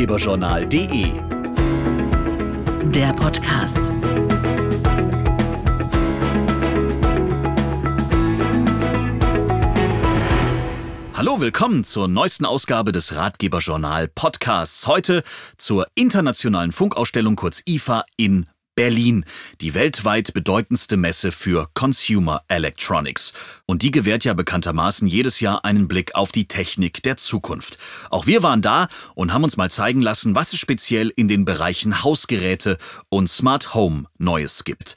ratgeberjournal.de. Der Podcast. Hallo, willkommen zur neuesten Ausgabe des Ratgeberjournal Podcasts. Heute zur internationalen Funkausstellung kurz IFA in Berlin, die weltweit bedeutendste Messe für Consumer Electronics. Und die gewährt ja bekanntermaßen jedes Jahr einen Blick auf die Technik der Zukunft. Auch wir waren da und haben uns mal zeigen lassen, was es speziell in den Bereichen Hausgeräte und Smart Home Neues gibt.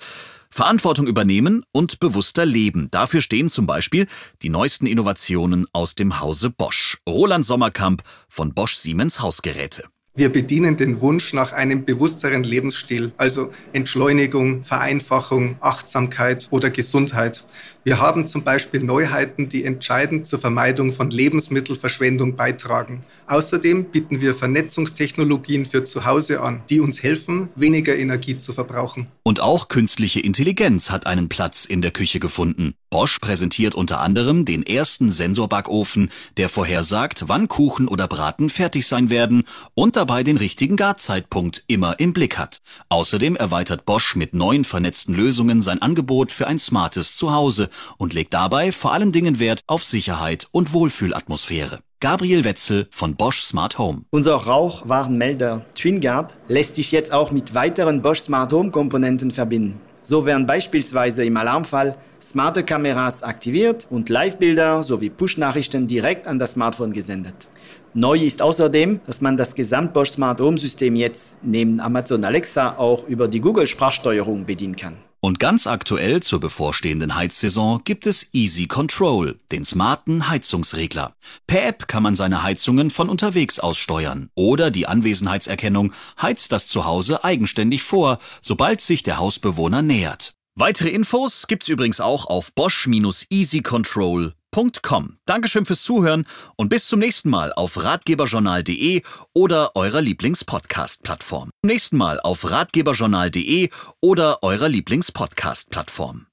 Verantwortung übernehmen und bewusster leben. Dafür stehen zum Beispiel die neuesten Innovationen aus dem Hause Bosch. Roland Sommerkamp von Bosch Siemens Hausgeräte. Wir bedienen den Wunsch nach einem bewussteren Lebensstil, also Entschleunigung, Vereinfachung, Achtsamkeit oder Gesundheit. Wir haben zum Beispiel Neuheiten, die entscheidend zur Vermeidung von Lebensmittelverschwendung beitragen. Außerdem bieten wir Vernetzungstechnologien für zu Hause an, die uns helfen, weniger Energie zu verbrauchen. Und auch künstliche Intelligenz hat einen Platz in der Küche gefunden. Bosch präsentiert unter anderem den ersten Sensorbackofen, der vorhersagt, wann Kuchen oder Braten fertig sein werden und dabei den richtigen Garzeitpunkt immer im Blick hat. Außerdem erweitert Bosch mit neuen vernetzten Lösungen sein Angebot für ein smartes Zuhause und legt dabei vor allen Dingen Wert auf Sicherheit und Wohlfühlatmosphäre. Gabriel Wetzel von Bosch Smart Home. Unser Rauchwarnmelder TwinGuard lässt sich jetzt auch mit weiteren Bosch Smart Home Komponenten verbinden. So werden beispielsweise im Alarmfall smarte Kameras aktiviert und Live-Bilder sowie Push-Nachrichten direkt an das Smartphone gesendet. Neu ist außerdem, dass man das Gesamt-Bosch Smart Home System jetzt neben Amazon Alexa auch über die Google-Sprachsteuerung bedienen kann. Und ganz aktuell zur bevorstehenden Heizsaison gibt es Easy Control, den smarten Heizungsregler. Per App kann man seine Heizungen von unterwegs aus steuern. Oder die Anwesenheitserkennung heizt das Zuhause eigenständig vor, sobald sich der Hausbewohner nähert. Weitere Infos gibt's übrigens auch auf bosch-easycontrol.com. Dankeschön fürs Zuhören und bis zum nächsten Mal auf ratgeberjournal.de oder eurer Lieblingspodcast-Plattform. Nächsten Mal auf ratgeberjournal.de oder eurer Lieblingspodcast-Plattform.